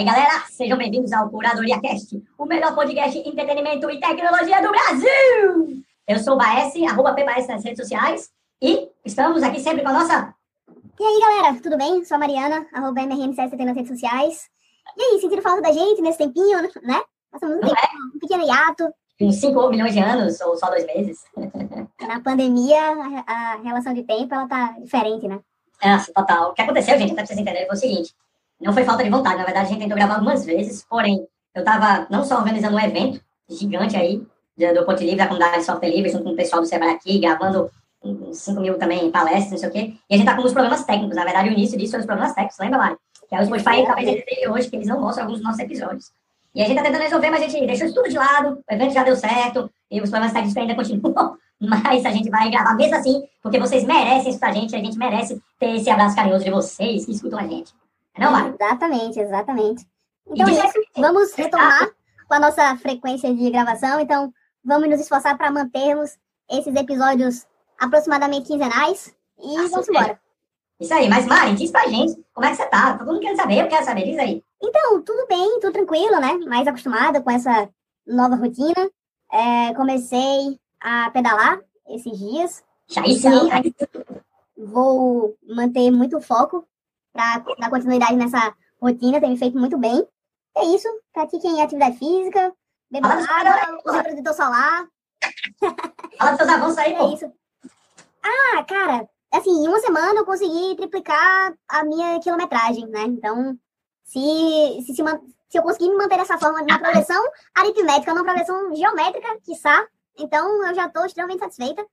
aí, galera, sejam bem-vindos ao Curadoria Cast, o melhor podcast de entretenimento e tecnologia do Brasil! Eu sou o Baes, arroba PBaes nas redes sociais, e estamos aqui sempre com a nossa... E aí, galera, tudo bem? Sou a Mariana, arroba MRM7 nas redes sociais. E aí, sentiram falta da gente nesse tempinho, né? Passamos um, tempo, é? um pequeno hiato. Uns 5 milhões de anos, ou só dois meses. Na pandemia, a, a relação de tempo, ela tá diferente, né? É, total. O que aconteceu, gente, até pra vocês entenderem, foi o seguinte. Não foi falta de vontade, na verdade, a gente tentou gravar algumas vezes, porém, eu tava não só organizando um evento gigante aí, do Ponte Livre, da comunidade Software Livre, junto com o pessoal do Sebrae aqui, gravando 5 mil também palestras, não sei o quê, e a gente tá com uns problemas técnicos, na verdade, o início disso foi os problemas técnicos, lembra, Mari? Que é o Spotify talvez ele hoje, que eles não mostram alguns dos nossos episódios. E a gente tá tentando resolver, mas a gente deixou isso tudo de lado, o evento já deu certo, e os problemas técnicos ainda continuam, mas a gente vai gravar mesmo assim, porque vocês merecem isso pra gente, a gente merece ter esse abraço carinhoso de vocês que escutam a gente. Não, Mari? Exatamente, exatamente. Então isso, vamos retomar com a nossa frequência de gravação, então vamos nos esforçar para mantermos esses episódios aproximadamente quinzenais e ah, vamos embora. Isso aí, mas Mari, diz pra gente como é que você tá. Todo mundo quer saber, eu quero saber, diz aí. Então, tudo bem, tudo tranquilo, né? Mais acostumada com essa nova rotina. É, comecei a pedalar esses dias. Já isso aí. Vou manter muito foco para dar continuidade nessa rotina, tem me feito muito bem. É isso, pratiquem atividade física, bebam água, usem protetor solar. Fala dos seus avanços aí, pô. É isso. Ah, cara, assim, em uma semana eu consegui triplicar a minha quilometragem, né? Então, se, se, se, se eu conseguir me manter dessa forma na progressão aritmética, na progressão geométrica, quiçá, então eu já estou extremamente satisfeita.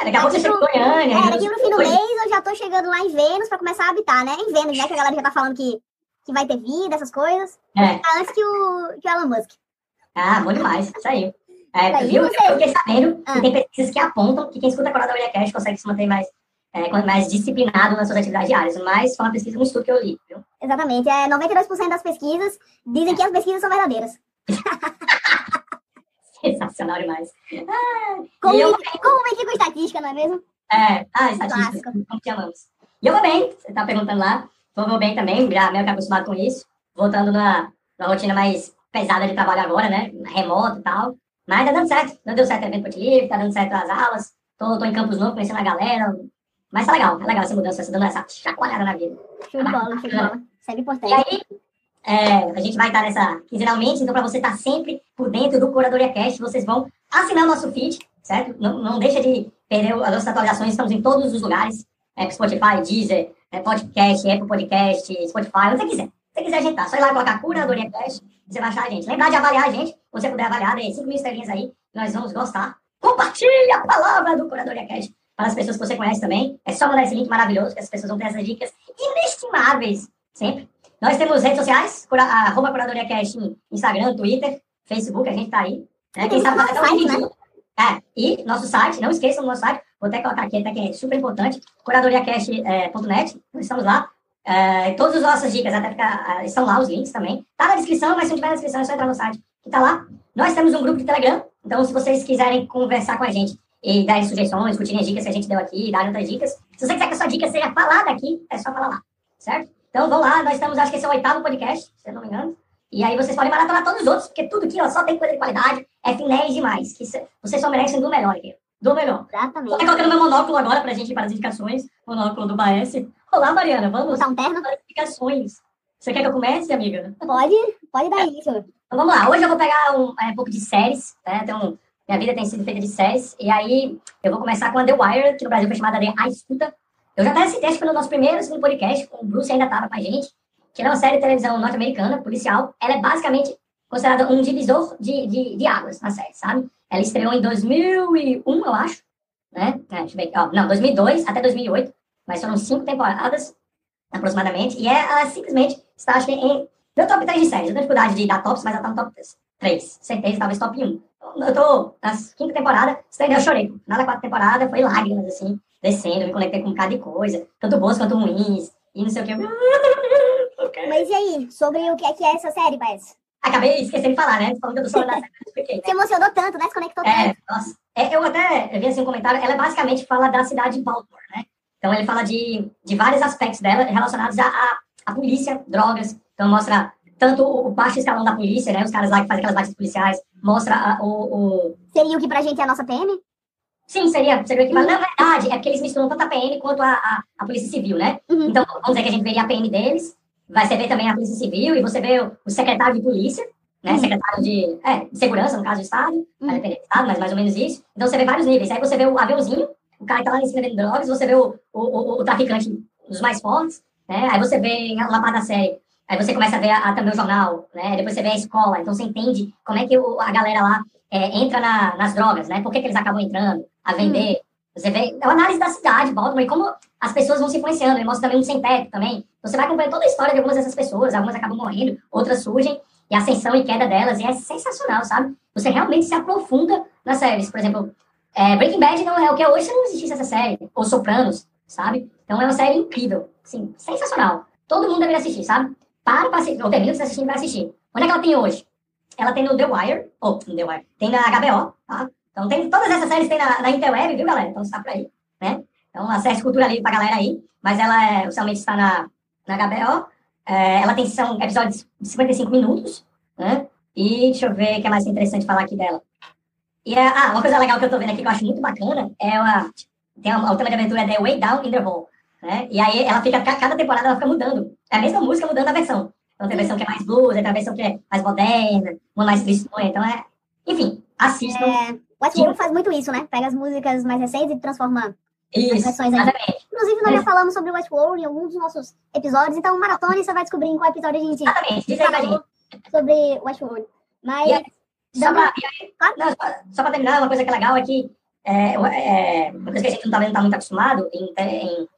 É, daqui a pouco você chega em Goiânia. É, daqui no fim do mês eu já tô chegando lá em Vênus pra começar a habitar, né? Em Vênus, né? Que a galera já tá falando que, que vai ter vida, essas coisas. É. Tá antes que o, que o Elon Musk. Ah, bom demais. Isso aí. É, viu? Eu fiquei sabendo ah. que tem pesquisas que apontam que quem escuta a Curadoria Cash consegue se manter mais, é, mais disciplinado nas suas atividades diárias. Mas foi uma pesquisa, um estudo que eu li, viu? Exatamente. É, 92% das pesquisas dizem que as pesquisas são verdadeiras. Sensacional demais. Ah, como, eu... como mentir com estatística, não é mesmo? É, ah, estatística, como te amamos. E eu vou bem, você tá perguntando lá. Vou bem também, já meio que acostumado com isso. Voltando na, na rotina mais pesada de trabalho agora, né? Remoto e tal. Mas tá dando certo. Não deu certo o evento livre, tá dando certo as aulas. Tô, tô em Campos Novo, conhecendo a galera. Mas tá legal, tá legal essa mudança, essa dando essa chacoalhada na vida. Show de bola, show de bola. Segue importante. E aí, é, a gente vai estar nessa quinzenalmente, então para você estar sempre por dentro do Curadoria Cast, vocês vão assinar o nosso feed, certo? Não, não deixa de perder as nossas atualizações, estamos em todos os lugares, é, Spotify, Deezer, é, Podcast, Apple Podcast, Spotify, onde você quiser. Se você quiser, a gente tá. Só ir lá colocar Curadoria Cast, você vai achar a gente. Lembrar de avaliar a gente, se você puder avaliar, dê 5 mil estrelinhas aí, nós vamos gostar. Compartilhe a palavra do Curadoria Cast para as pessoas que você conhece também. É só mandar esse link maravilhoso, que as pessoas vão ter essas dicas inestimáveis, sempre. Nós temos redes sociais, cura, arroba Curadoria Cast em Instagram, Twitter, Facebook, a gente tá aí. Né? Quem sabe fazer um vídeo. Né? É, e nosso site, não esqueçam do nosso site, vou até colocar aqui, até que é super importante, curadoriacast.net, nós estamos lá. É, todas as nossas dicas até ficar, estão lá, os links também. Tá na descrição, mas se não tiver na descrição, é só entrar no site que tá lá. Nós temos um grupo de Telegram, então se vocês quiserem conversar com a gente e darem sugestões, discutirem as dicas que a gente deu aqui, darem outras dicas, se você quiser que a sua dica seja falada aqui, é só falar lá, certo? Então vão lá, nós estamos, acho que esse é o oitavo podcast, se eu não me engano. E aí vocês podem maratonar todos os outros, porque tudo aqui ó, só tem coisa de qualidade, é finés demais. Que vocês só merecem do melhor aqui. Do melhor. Exatamente. Tô colocando meu monóculo agora pra gente ir para as indicações. Monóculo do Baes. Olá, Mariana, vamos um terno? para as indicações. Você quer que eu comece, amiga? Pode, pode dar isso. Então vamos lá. Hoje eu vou pegar um, é, um pouco de séries, né? Então, minha vida tem sido feita de séries. E aí eu vou começar com a The Wire, que no Brasil foi chamada de A Escuta. Eu já até citei, acho que no nosso primeiro, segundo podcast, o Bruce ainda estava com a gente, que é uma série de televisão norte-americana, policial. Ela é basicamente considerada um divisor de, de, de, águas na série, sabe? Ela estreou em 2001, eu acho, né? É, deixa eu ver, ó, não, 2002 até 2008, mas foram cinco temporadas, aproximadamente, e é, ela simplesmente está, acho que, em meu top 3 de séries. Eu tenho dificuldade de dar tops, mas ela está no top 3, certeza, talvez top 1. Eu tô na quinta temporada, entendeu? Eu chorei. Na quarta temporada foi lágrimas, assim, descendo, me conectei com um bocado de coisa, tanto boas quanto ruins, e não sei o que. Mas e aí, sobre o que é, que é essa série, Baez? Acabei esquecendo de falar, né? Falando que eu tô da série, Se emocionou tanto, né? Se conectou é, tanto. Nossa. É, eu até vi assim um comentário, ela basicamente fala da cidade de Baltimore, né? Então ele fala de, de vários aspectos dela relacionados à, à, à polícia, drogas. Então mostra tanto o baixo escalão da polícia, né? Os caras lá que fazem aquelas baixas policiais, mostra a, o, o, Seria o que pra gente é a nossa PM? Sim, seria, seria o equivalente. Na verdade, é porque eles misturam tanto a PM quanto a, a, a Polícia Civil, né? Uhum. Então, vamos dizer que a gente veria a PM deles, vai você ver também a Polícia Civil, e você vê o, o secretário de polícia, né? Uhum. Secretário de, é, de segurança, no caso do Estado, vai depender do Estado, mas mais ou menos isso. Então, você vê vários níveis. Aí você vê o aviãozinho, o cara que tá lá em cima vendendo drogas, você vê o, o, o, o traficante dos mais fortes, né? Aí você vê uma parte da série. Aí você começa a ver a, a- também o jornal, né? Depois você vê a escola. Então você entende como é que o- a galera lá é, entra na- nas drogas, né? Por que, que eles acabam entrando a vender. Você vê é uma análise da cidade, Baltimore, e como as pessoas vão se influenciando. Ele mostra também um sem teto também. Então, Você vai acompanhando toda a história de algumas dessas pessoas. Algumas acabam morrendo, outras surgem. E a ascensão e queda delas. E é sensacional, sabe? Você realmente se aprofunda nas séries. Por exemplo, é, Breaking Bad não é o que é hoje se não existisse essa série. Ou Sopranos, sabe? Então é uma série incrível. Assim, sensacional. Todo mundo deveria assistir, sabe? Para pra assistir. Ou termina de assistir vai assistir. Onde é que ela tem hoje? Ela tem no The Wire. Ou, no The Wire. Tem na HBO, tá? Então tem todas essas séries tem na, na Interweb, viu, galera? Então está por aí, né? Então acesse Cultura Livre pra galera aí. Mas ela é, oficialmente está na, na HBO. É, ela tem são episódios de 55 minutos, né? E deixa eu ver o que é mais interessante falar aqui dela. E é, ah, uma coisa legal que eu tô vendo aqui que eu acho muito bacana é uma, tem uma, o tema de aventura é The Way Down in the Hole, né? E aí ela fica, ca- cada temporada ela fica mudando. É a mesma música mudando a versão. Então tem a versão que é mais blues, tem a versão que é mais moderna, uma mais tristonha. Então é, enfim, assistam. É, Westworld faz muito isso, né? Pega as músicas mais recentes e transforma as Isso, versões aí. exatamente, Inclusive, nós já falamos sobre Westworld em alguns dos nossos episódios, então maratona e você vai descobrir em qual episódio a gente exatamente. Diz aí sobre Westworld. Mas, aí, Só não, pra terminar, uma coisa que é legal é que é, é, uma coisa que a gente não tá, vendo, tá muito acostumado em, em,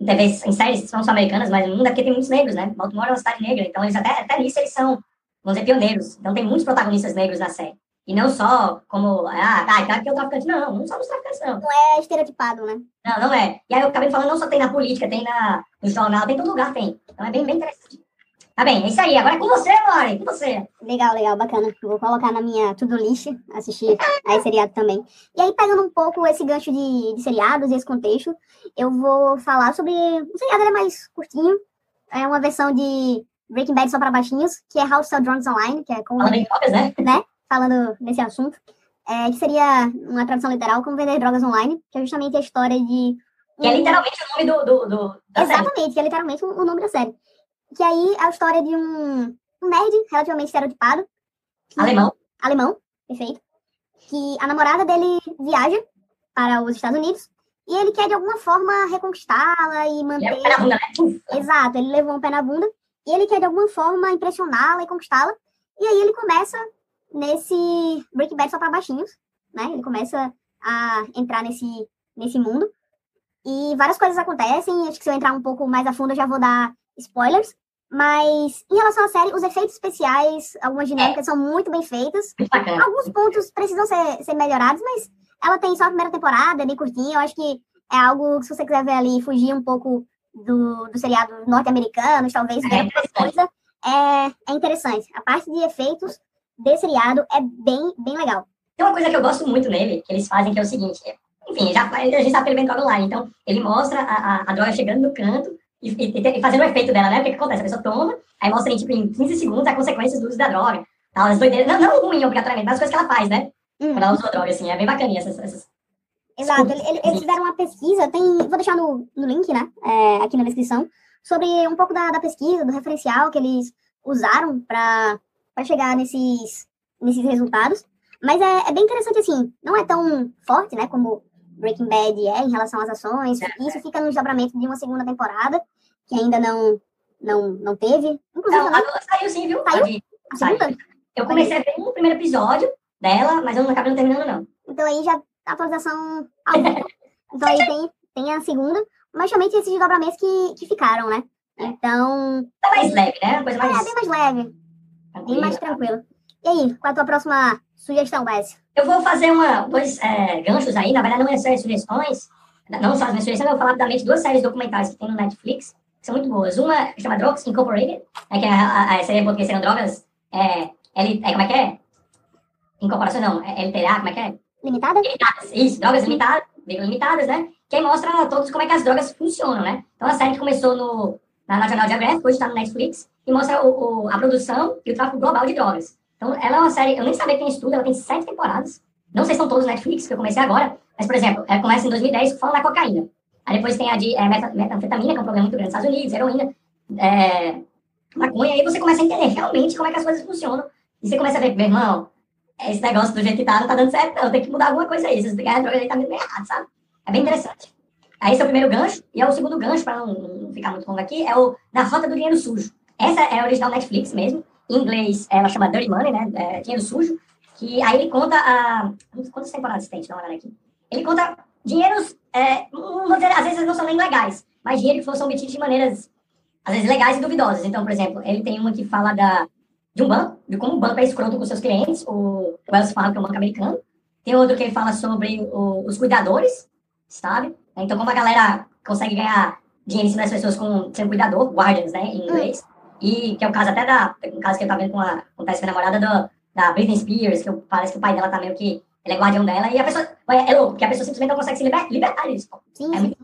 em TVs, em séries, não só americanas, mas no mundo é porque tem muitos negros, né? Baltimore é uma cidade negra, então eles até, até nisso eles são, vamos dizer, pioneiros. Então tem muitos protagonistas negros na série. E não só como, ah, tá, tá, que é o traficante. Não, não somos traficantes, não. é estereotipado, né? Não, não é. E aí eu acabei falando, não só tem na política, tem na, no jornal, tem em todo lugar, tem. Então é bem, bem interessante. Tá bem, é isso aí. Agora é com você, Lore, com você. Legal, legal, bacana. Vou colocar na minha to-do list, assistir a esse seriado também. E aí, pegando um pouco esse gancho de, de seriados e esse contexto, eu vou falar sobre. O seriado é mais curtinho. É uma versão de Breaking Bad só para baixinhos, que é to Sell Drugs Online, que é como Falando em drogas, né? Falando desse assunto, é, que seria uma tradução literal como vender drogas online, que é justamente a história de. Que é um- literalmente o nome do, do, do da série. Exatamente, que é literalmente o nome da série. Que aí é a história de um, um nerd relativamente estereotipado. que- Alemão. Alemão, perfeito. Que a namorada dele viaja para os Estados Unidos e ele quer de alguma forma reconquistá-la e Ele manter. é o pé na bunda, né? Exato, ele levou um pé na bunda e ele quer de alguma forma impressioná-la e conquistá-la. E aí ele começa nesse Breaking Bad só para baixinhos, né? Ele começa a entrar nesse, nesse mundo. E várias coisas acontecem. Acho que se eu entrar um pouco mais a fundo, eu já vou dar spoilers. Mas em relação à série, os efeitos especiais, algumas dinâmicas são muito bem feitas. Bacana. Alguns pontos precisam ser, ser melhorados, mas ela tem só a primeira temporada, é bem curtinha. Eu acho que é algo que, se você quiser ver ali, fugir um pouco do, do seriado norte-americanos, talvez É interessante. coisa, é, é interessante. A parte de efeitos desse seriado é bem, bem legal. Tem uma coisa que eu gosto muito nele, que eles fazem, que é o seguinte. é- Enfim, já, a gente sabe que ele vem droga online. Então, ele mostra a, a, a droga chegando no canto e, e- e fazendo o efeito dela, né? O que, que acontece? A pessoa toma, aí mostra em, tipo, em 15 segundos as consequências do uso da droga. Tal, as doideiras. Não, não ruim, obrigatoriamente, mas as coisas que ela faz, né? Hum. Quando ela usa a droga, assim. É bem bacaninha essas, essas Exato, Desculpa. ele- ele- eles fizeram uma pesquisa, tem, vou deixar no, no link, né, é, aqui na descrição, sobre um pouco da, da pesquisa, do referencial que eles usaram para chegar nesses, nesses resultados. Mas é, é bem interessante, assim, não é tão forte, né, como Breaking Bad é em relação às ações. Isso fica no desdobramento de uma segunda temporada, que ainda não, não, não teve. Inclusive, Não, também, a, saiu sim, viu? Saiu? A segunda. Eu comecei a ver um primeiro episódio dela, mas eu não acabei não terminando, não. Então aí já a atualização ao vivo. Então aí tem, tem a segunda, mas somente esses desdobramentos que, que ficaram, né? Então, Tá mais leve, né? Uma coisa é mais bem mais leve, bem tranquila. mais tranquilo. E aí, qual é a tua próxima sugestão, Wes? Eu vou fazer uma, dois é, ganchos aí, na verdade não é só as sugestões, não só as minhas sugestões, eu vou falar rapidamente duas séries documentais que tem no Netflix, que são muito boas. Uma que chama Drugs Incorporated, é que a, a, a série português seriam drogas, é, L, é, como é que é? Incorporação não, é LTA, como é que é? Limitada? Limitadas, isso, drogas limitadas, limitadas, né? Que aí mostra todos como é que as drogas funcionam, né? Então, a série que começou no, na National Geographic, hoje está no Netflix, e mostra o, o, a produção e o tráfico global de drogas. Então, ela é uma série, eu nem sabia que tem estudo, ela tem sete temporadas. Não sei se são todos Netflix, que eu comecei agora, mas, por exemplo, ela começa em 2010 falando da cocaína. Aí depois tem a de é, metanfetamina, que é um problema muito grande nos Estados Unidos, heroína, é, maconha, aí você começa a entender realmente como é que as coisas funcionam. E você começa a ver, meu irmão, esse negócio do jeito que tá não tá dando certo, não, tem que mudar alguma coisa aí. Se você ganhar droga aí, tá meio errado, sabe? É bem interessante. Aí esse é o primeiro gancho, e é o segundo gancho, para não, ficar muito longo aqui, é o da Rota do Dinheiro Sujo. Essa é a original Netflix mesmo. Em inglês, ela chama Dirty Money, né? É, dinheiro Sujo. Que aí ele conta a. Quantas temporadas tem? Deixa eu dar uma olhada aqui. Ele conta dinheiros, é, dizer, às vezes não são nem legais, mas dinheiro que são obtidos de maneiras, às vezes, legais e duvidosas. Então, por exemplo, ele tem uma que fala da, de um banco, de como o banco é escroto com seus clientes, o Wells Fargo, que é um banco americano. Tem outro que ele fala sobre o, os cuidadores, sabe? Então, como a galera consegue ganhar dinheiro em cima das pessoas com sendo cuidador, guardians, né, em inglês. E que é o caso até da, um caso que ele tá vendo com a, acontece com a namorada do, da Britney Spears, que parece que o pai dela tá meio que, ele é guardião dela, e a pessoa, é, é louco, porque a pessoa simplesmente não consegue se liber, libertar disso. Sim, é muito.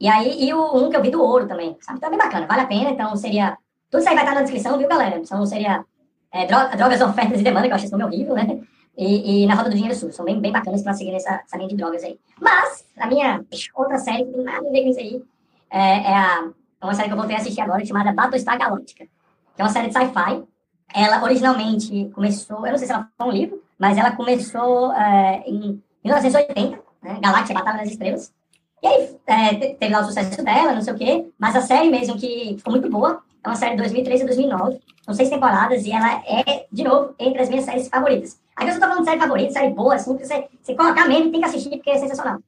E aí, e o um que eu vi do ouro também, sabe? Então é bem bacana, vale a pena, então seria, tudo isso aí vai estar na descrição, viu, galera? Então seria é, drogas, ofertas e demanda, que eu acho esse nome horrível, né? E, e, na Roda do Dinheiro Sul. São bem, bem bacanas para seguir nessa, nessa linha de drogas aí. Mas, a minha outra série que tem nada a ver com isso aí é, é, a, é uma série que eu voltei a assistir agora, chamada Battlestar Galactica. Que é uma série de sci-fi. Ela originalmente começou, eu não sei se ela foi um livro, mas ela começou é, em 1980, né? Galáxia, Batalha das Estrelas. E aí, é, teve lá o sucesso dela, não sei o quê, mas a série mesmo que ficou muito boa, é uma série de 2013 a 2009, são seis temporadas, e ela é, de novo, entre as minhas séries favoritas. Aqui eu tô falando de série favorita, série boa, que você, você colocar mesmo tem que assistir, porque é sensacional.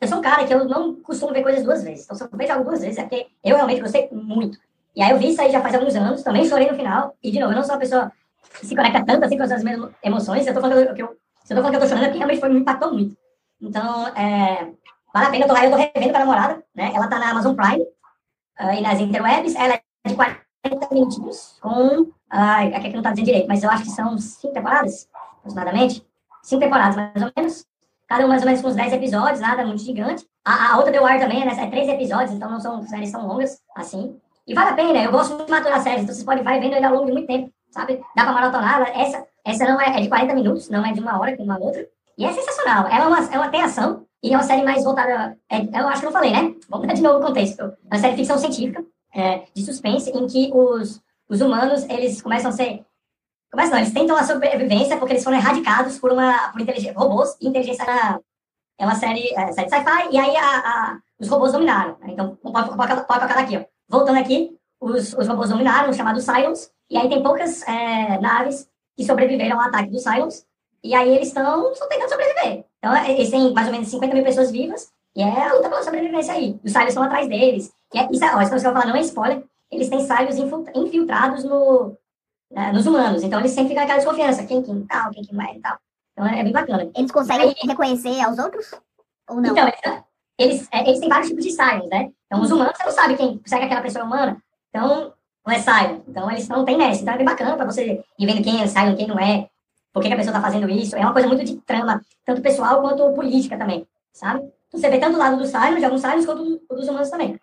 Eu sou um cara que eu não costumo ver coisas duas vezes. Então, se eu vejo algo duas vezes, é porque eu realmente gostei muito. E aí eu vi isso aí já faz alguns anos, também chorei no final. E, de novo, eu não sou uma pessoa que se conecta tanto assim com as mesmas emoções. Eu tô falando que eu, se eu tô falando que eu tô chorando, é porque realmente foi, me impactou muito. Então, é, vale a pena. Eu tô, aí eu tô revendo com a namorada, né? Ela tá na Amazon Prime uh, e nas interwebs. Ela é de 40 minutos com... Ai, aqui é que não tá dizendo direito, mas eu acho que são cinco temporadas aproximadamente. Cinco temporadas, mais ou menos. Cada um mais ou menos com uns 10 episódios, nada muito gigante. A, a outra The Wire também, né? É três episódios, então não são séries tão longas assim. E vale a pena, eu gosto muito de maturar séries, então vocês podem vai vendo ele ao longo de muito tempo, sabe? Dá pra maratonar. Essa, essa não é, é de 40 minutos, não é de uma hora como a outra. E é sensacional. Ela é uma, ela tem ação e é uma série mais voltada. É, eu acho que eu falei, né? Vamos dar de novo o contexto. É uma série de ficção científica, é, de suspense, em que os, os humanos eles começam a ser mas não, eles tentam a sobrevivência porque eles foram erradicados por uma por inteligência, robôs e inteligência na, é uma série, é, série sci-fi, e aí a, a, os robôs dominaram. Né? Então, pode, pode, pode tocar aqui, ó. Voltando aqui, os, os robôs dominaram, chamados Cylons, e aí tem poucas é, naves que sobreviveram ao ataque dos Cylons, e aí eles estão tentando sobreviver. Então, é, eles têm mais ou menos 50 mil pessoas vivas, e é a luta pela sobrevivência aí. Os Cylons estão atrás deles. E é, isso, ó, isso que eu vou falar não é spoiler, eles têm Cylons infiltrados no, né, nos humanos. Então eles sempre ficam aquela desconfiança, quem que tal, quem que é e tal. Então é, é bem bacana. Eles conseguem Aí, reconhecer aos outros? Ou não? Então, eles, é, eles têm vários tipos de Sirens, né? Então os humanos, você não sabe quem segue aquela pessoa humana. Então, não é Siren. Então eles não têm nessa. Então é bem bacana para você ir vendo quem é Siren, quem não é, por que, que a pessoa tá fazendo isso. É uma coisa muito de trama, tanto pessoal quanto política também, sabe? Então, você vê tanto o lado do Siren, de alguns Sirens, quanto dos humanos também.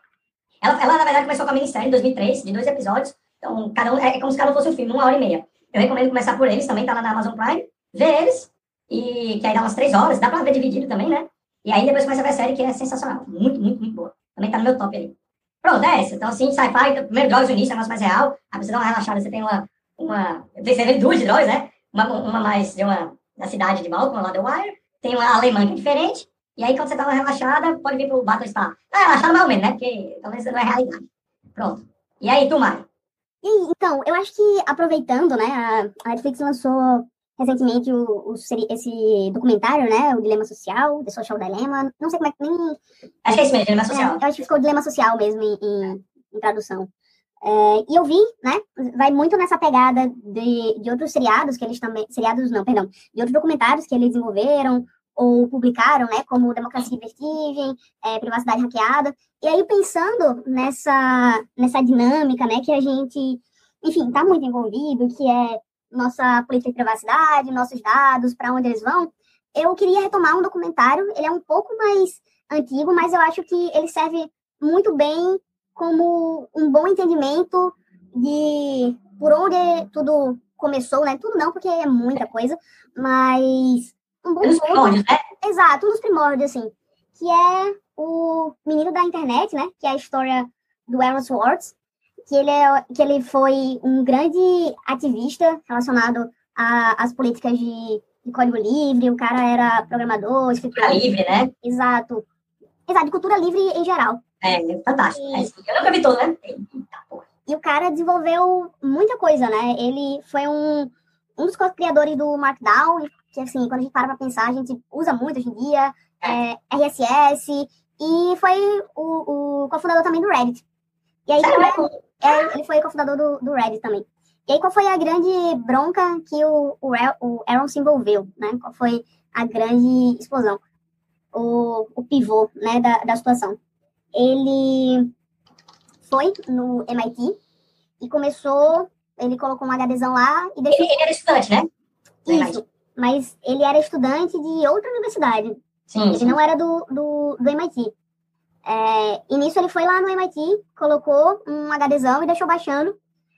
Ela, ela, na verdade, começou com a minissérie em 2003, de dois episódios, então, cada um, é, é como se cada um fosse um filme, uma hora e meia. Eu recomendo começar por eles, também tá lá na Amazon Prime, ver eles, e que aí dá umas três horas, dá pra ver dividido também, né? E aí depois começa a ver a série que é sensacional, muito, muito, muito boa. Também tá no meu top ali. Pronto, é essa. Então, assim, sci-fi, primeiro Drogas no início, é negócio mais real, aí você dá uma relaxada, você tem uma, uma, você vê duas de Drogas, né? Uma, uma mais de uma, da cidade de Malcolm, lá do Wire, tem uma alemã que é diferente, e aí quando você dá uma relaxada, pode vir pro Battlestar. Ah, relaxada mais ou menos, né? Porque talvez não é realidade. Pronto. E aí, tu, Mário? E, então, eu acho que aproveitando, né, a, Netflix lançou recentemente o, o, esse documentário, né, o Dilema Social, The Social Dilemma, não sei como é que nem... Acho que é isso mesmo, Dilema Social. É, eu acho que ficou Dilema Social mesmo em, em, em tradução. É, e eu vi, né, vai muito nessa pegada de, de outros seriados que eles também, seriados não, perdão, de outros documentários que eles desenvolveram, ou publicaram, né, como Democracia em Vertigem, é, Privacidade Hackeada. E aí, pensando nessa, nessa dinâmica, né, que a gente, enfim, está muito envolvido, que é nossa política de privacidade, nossos dados, para onde eles vão, eu queria retomar um documentário, ele é um pouco mais antigo, mas eu acho que ele serve muito bem como um bom entendimento de por onde tudo começou, né? Tudo não, porque é muita coisa, mas um bom ponto. Né? Exato, um dos primórdios, assim, que é o menino da internet, né? Que é a história do Aaron Swartz, que ele, é, que ele foi um grande ativista relacionado às políticas de, de, código livre, o cara era programador, escritor. Cultura livre, né? Exato. Exato, de cultura livre em geral. É, fantástico. E, é, eu nunca vi todo, né? E o cara desenvolveu muita coisa, né? Ele foi um, um dos criadores do Markdown, que assim, quando a gente para pra pensar, a gente usa muito hoje em dia, é, RSS, e foi o, o cofundador também do Reddit. E aí, é, ele foi cofundador do, do Reddit também. E aí, qual foi a grande bronca que o, o, o Aaron se envolveu, né? Qual foi a grande explosão? O, o pivô, né, da, da situação. Ele foi no MIT e começou, ele colocou um HDzão lá e deixou... Ele, ele era estudante, né? Isso, mas ele era estudante de outra universidade. Sim, ele sim. não era do, do, do MIT. É, e nisso ele foi lá no MIT, colocou um HDzão e deixou baixando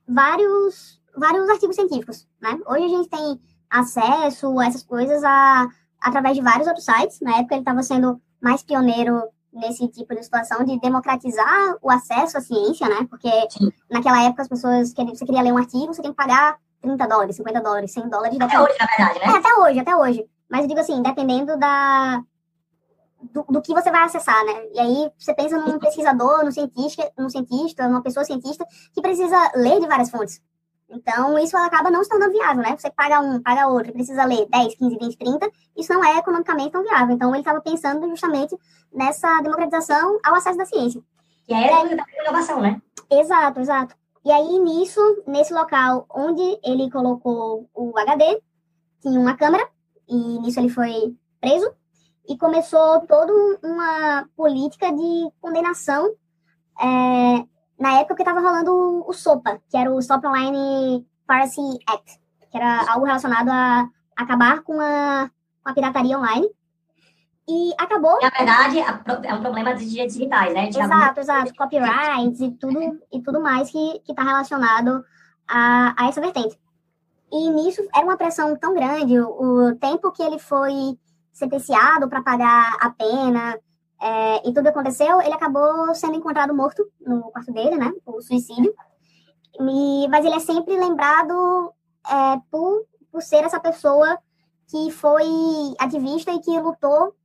vários, vários artigos científicos, né? Hoje a gente tem acesso a essas coisas a, através de vários outros sites. Na época ele estava sendo mais pioneiro nesse tipo de situação de democratizar o acesso à ciência, né? Porque Sim. naquela época as pessoas, você queria ler um artigo, você tem que pagar 30 dólares, 50 dólares, 100 dólares. Até hoje, na verdade, né? É, até hoje, até hoje. Mas eu digo assim, dependendo da, do, do, que você vai acessar, né? E aí você pensa num pesquisador, num cientista, num cientista, numa pessoa cientista que precisa ler de várias fontes. Então, isso acaba não se tornando viável, né? Você paga um, paga outro, precisa ler 10, 15, 20, 30, isso não é economicamente tão viável. Então, ele estava pensando justamente nessa democratização ao acesso da ciência. E aí é da inovação, né? Exato, exato. E aí, nisso, nesse local onde ele colocou o HD, tinha uma câmera, e nisso ele foi preso, e começou toda uma política de condenação é, na época que estava rolando o, SOPA, que era o Stop Online Piracy Act, que era algo relacionado a acabar com a, com a pirataria online. E acabou. Na verdade, é um problema de direitos digitais, né? Exato, exato. Copyrights e tudo, e tudo mais que está relacionado a, a essa vertente. E nisso era uma pressão tão grande, o, o tempo que ele foi sentenciado para pagar a pena é, e tudo aconteceu, ele acabou sendo encontrado morto no quarto dele, né? O suicídio. E, mas ele é sempre lembrado é, por, por ser essa pessoa que foi ativista e que lutou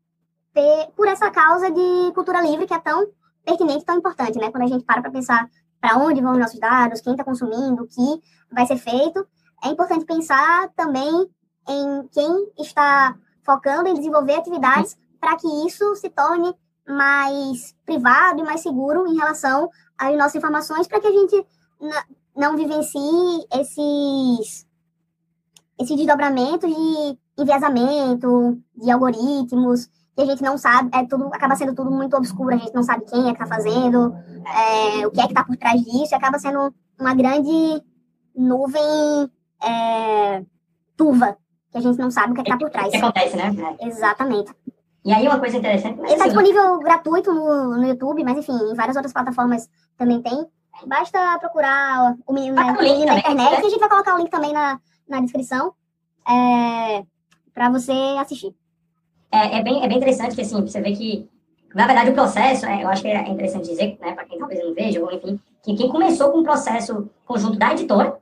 ter, por essa causa de cultura livre que é tão pertinente, tão importante, né? Quando a gente para para pensar para onde vão os nossos dados, quem está consumindo, o que vai ser feito, é importante pensar também em quem está focando em desenvolver atividades para que isso se torne mais privado e mais seguro em relação às nossas informações, para que a gente não vivencie esses, esses desdobramentos de enviesamento, de algoritmos, que a gente não sabe, é tudo, acaba sendo tudo muito obscuro, a gente não sabe quem é que está fazendo, é, o que é que está por trás disso, e acaba sendo uma grande nuvem é, turva que a gente não sabe o que é está por trás. O que acontece, né? Exatamente. E aí uma coisa interessante... Ele está disponível gratuito no, no YouTube, mas enfim, em várias outras plataformas também tem. Basta procurar o menino, né, o menino na internet né? e a gente vai colocar o link também na, na descrição é, para você assistir. É, é, bem, é bem interessante que, assim, você vê que, na verdade, o processo, é, eu acho que é interessante dizer, né, para quem talvez não veja, ou enfim, que quem começou com o processo conjunto da editora,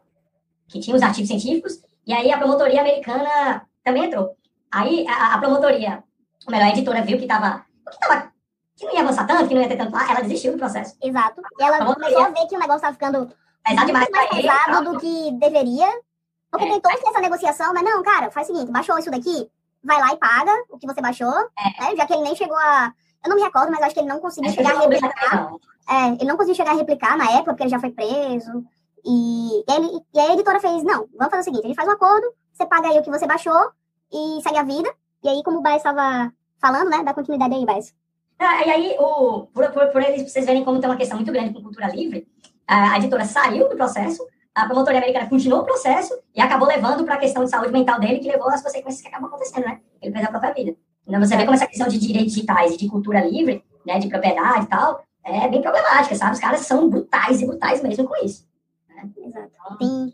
que tinha os artigos científicos, e aí a promotoria americana também entrou. Aí a, a promotoria, ou melhor, a editora viu que estava que, tava, que não ia avançar tanto, que não ia ter tanto lá, ela desistiu do processo. Exato. E ela começou a ver que o negócio estava ficando pesado demais mais pesado do que deveria. Porque é. tentou essa negociação, mas não, cara, faz o seguinte, baixou isso daqui, vai lá e paga o que você baixou, é. né? Já que ele nem chegou a. Eu não me recordo, mas acho que ele não conseguiu chegar a replicar. É, ele não conseguiu chegar a replicar na época, porque ele já foi preso. E, ele, e a editora fez, não, vamos fazer o seguinte, a gente faz um acordo, você paga aí o que você baixou e segue a vida. E aí, como o Baez estava falando, né, dá continuidade aí, Baez. Ah, e aí, o, por, por, por eles, vocês verem como tem uma questão muito grande com cultura livre, a editora saiu do processo, a promotoria americana continuou o processo e acabou levando para a questão de saúde mental dele, que levou às consequências que acabam acontecendo, né? Ele perdeu a própria vida. Então, você vê como essa questão de direitos digitais e de cultura livre, né, de propriedade e tal, é bem problemática, sabe? Os caras são brutais e brutais mesmo com isso. Exato. Tem...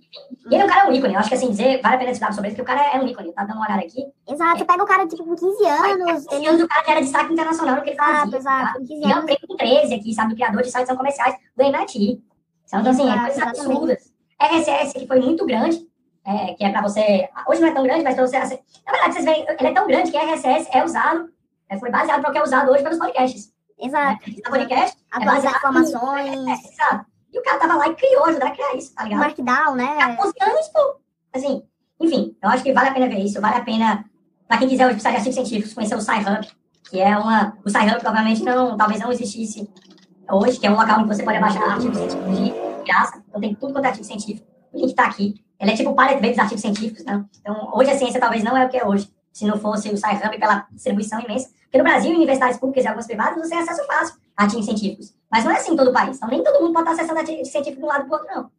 E ele é um cara um ícone. Eu acho que assim, dizer, vale a pena estudar sobre ele, porque o cara é um ícone. Tá dando uma olhada aqui. Exato, você pega o cara, tipo, com 15 anos. Ele... Ele... o cara já era destaque internacional no que ele Exato, fazia. exato. tá? Com 15 Ele é um anos. prêmio com 13 aqui, sabe? Do criador de sites são comerciais do MIT. Então, assim, é Exato, coisas absurdas. RSS, que foi muito grande, é, que é pra você... Hoje não é tão grande, mas pra você... Na verdade, vocês veem, ele é tão grande que RSS é usado, é, foi baseado para o que é usado hoje pelos podcasts. Exato. Né? O podcast é Atualizar em- informações, É, exato. E o cara tava lá e criou, ajudar a criar isso, tá ligado? markdown, né? 14 anos, pô. Assim, enfim, eu acho que vale a pena ver isso, vale a pena, pra quem quiser hoje precisar de artigos científicos, conhecer o SciHub, que é uma. O SciHub provavelmente não, talvez não existisse hoje, que é um local onde você pode baixar artigos científicos de graça. Então tem tudo quanto é artigo científico. O link tá aqui. Ele é tipo o Pirate Bay dos artigos científicos, né? Então, hoje a ciência talvez não é o que é hoje, se não fosse o SciHub pela distribuição imensa. Porque no Brasil, universidades públicas e algumas privadas, você tem acesso fácil a artigos científicos. Mas não é assim em todo o país. Então, nem todo mundo pode estar acessando artigo científico de um lado pro outro, não.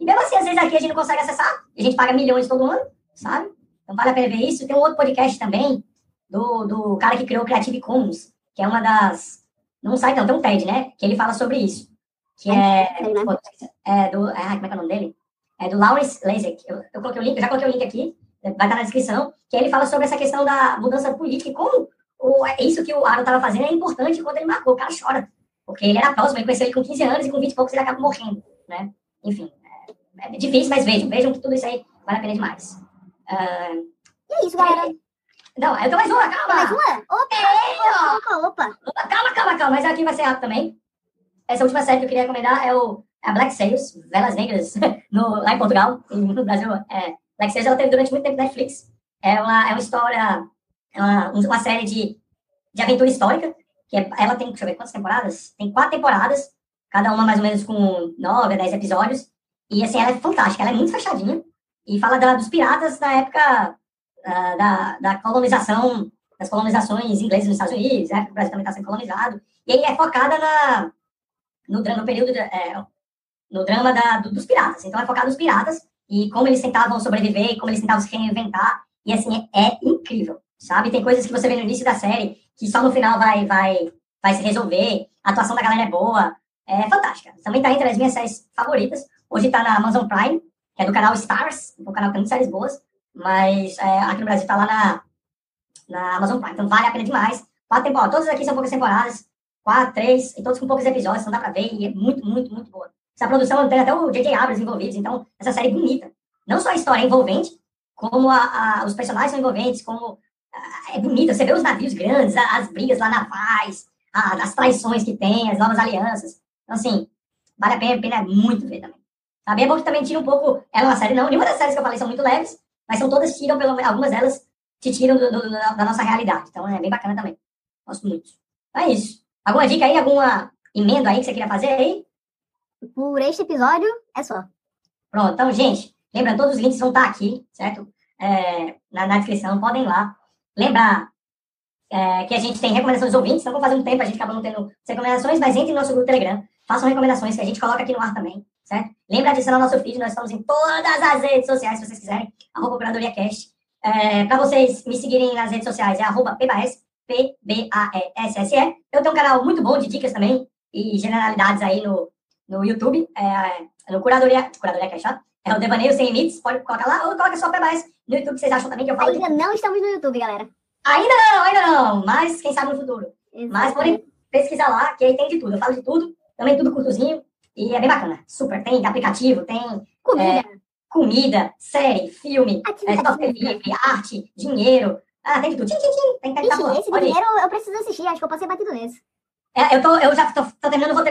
E mesmo assim, às vezes aqui a gente não consegue acessar, e a gente paga milhões todo ano, sabe? Então vale a pena ver isso. Tem um outro podcast também, do, do cara que criou o Creative Commons, que é uma das. Não sai não, tem um TED, né? Que ele fala sobre isso. Que é. Sei, né? pô, é do. Ah, como é que é o nome dele? É do Lawrence Lasek. Eu, eu coloquei o link, eu já coloquei o link aqui, vai estar na descrição, que ele fala sobre essa questão da mudança política e como o, é isso que o Aaron estava fazendo é importante quando ele marcou. O cara chora. Porque ele era próximo, ele conheceu ele com 15 anos e com 20 e poucos ele acaba morrendo, né? Enfim, é, é difícil, mas vejam, vejam que tudo isso aí vale a pena demais. Ah, E é isso, galera. não, eu tenho mais uma, calma! Mais uma? Opa, opa, opa. Opa, Calma, calma, calma, mas aqui vai ser rápido também. Essa última série que eu queria recomendar é o é a Black Sails, Velas Negras, no, lá em Portugal, e no Brasil. É, Black Sails ela teve durante muito tempo na Netflix. É uma, é uma história, é uma, uma série de, de aventura histórica, que é- ela tem, deixa eu ver, quantas temporadas? Tem quatro temporadas, cada uma mais ou menos com nove a dez episódios. E assim, ela é fantástica, ela é muito fechadinha. E fala da- dos piratas na época ah, da, da colonização, das colonizações inglesas nos Estados Unidos, né? O Brasil também está sendo colonizado. E aí é focada na, no, no período, é, no drama da, do- dos piratas. Então é focado nos piratas e como eles tentavam sobreviver, como eles tentavam se reinventar. E assim, é, é incrível, sabe? Tem coisas que você vê no início da série que só no final vai, vai, vai se resolver. A atuação da galera é boa. É fantástica. Também tá entre as minhas séries favoritas. Hoje tá na Amazon Prime, que é do canal Stars, um canal que tem muitas séries boas. Mas é, aqui no Brasil tá lá na, na Amazon Prime. Então vale a pena demais. Quatro temporadas. Todas aqui são poucas temporadas. Quatro, três, e todos com poucos episódios, então dá pra ver. E é muito, muito, muito boa. Essa produção tem até o J.J. Abrams envolvidos. Então, essa série é bonita. Não só a história é envolvente, como a, a- os personagens são envolventes, como ah, é bonita. Você vê os navios grandes, a- as brigas lá na paz, a- as traições que tem, as novas alianças. Então, assim, vale a pena, pena muito ver também. Sabe? É bom que também tira um pouco. Ela é uma série, não. Nenhuma das séries que eu falei são muito leves, mas são todas tiram, pelo algumas delas te tiram do- do- da nossa realidade. Então, é bem bacana também. Gosto muito. Então, é isso. Alguma dica aí? Alguma emenda aí que você queria fazer aí? Por este episódio, é só. Pronto, então, gente, lembrando, todos os links vão estar aqui, certo? É, na, na descrição, podem ir lá. Lembrar é, que a gente tem recomendações dos ouvintes, então, vou fazer um tempo, a gente acaba não tendo recomendações, mas entre no nosso grupo Telegram, façam recomendações que a gente coloca aqui no ar também, certo? Lembra de adicionar o nosso feed, nós estamos em todas as redes sociais, se vocês quiserem, arroba CuradoriaCast. É, para vocês me seguirem nas redes sociais, é arroba PBAS, P-B-A-E-S-S-E. Eu tenho um canal muito bom de dicas também, e generalidades aí no, no YouTube, é, no Curadoria, Curadoria Cast, ó. é o Devaneio Sem Limites, pode colocar lá, ou coloca só PBAS no YouTube, que vocês acham também que eu falo de... Ainda não estamos no YouTube, galera. Ainda não, ainda não, mas quem sabe no futuro. Mas Exatamente. podem pesquisar lá, que aí tem de tudo. Eu falo de tudo, também tudo curtozinho, e é bem bacana. Super, tem aplicativo, tem Comida, comida, série, filme, é, software livre, arte, dinheiro. Ah, tem de tudo. Tchim, tchim, tchim. Tem, tem, tá Ixi, esse do Olha aí. dinheiro eu preciso assistir, acho que eu passei batido nesse. É, eu, tô, eu já tô, tô terminando o roteiro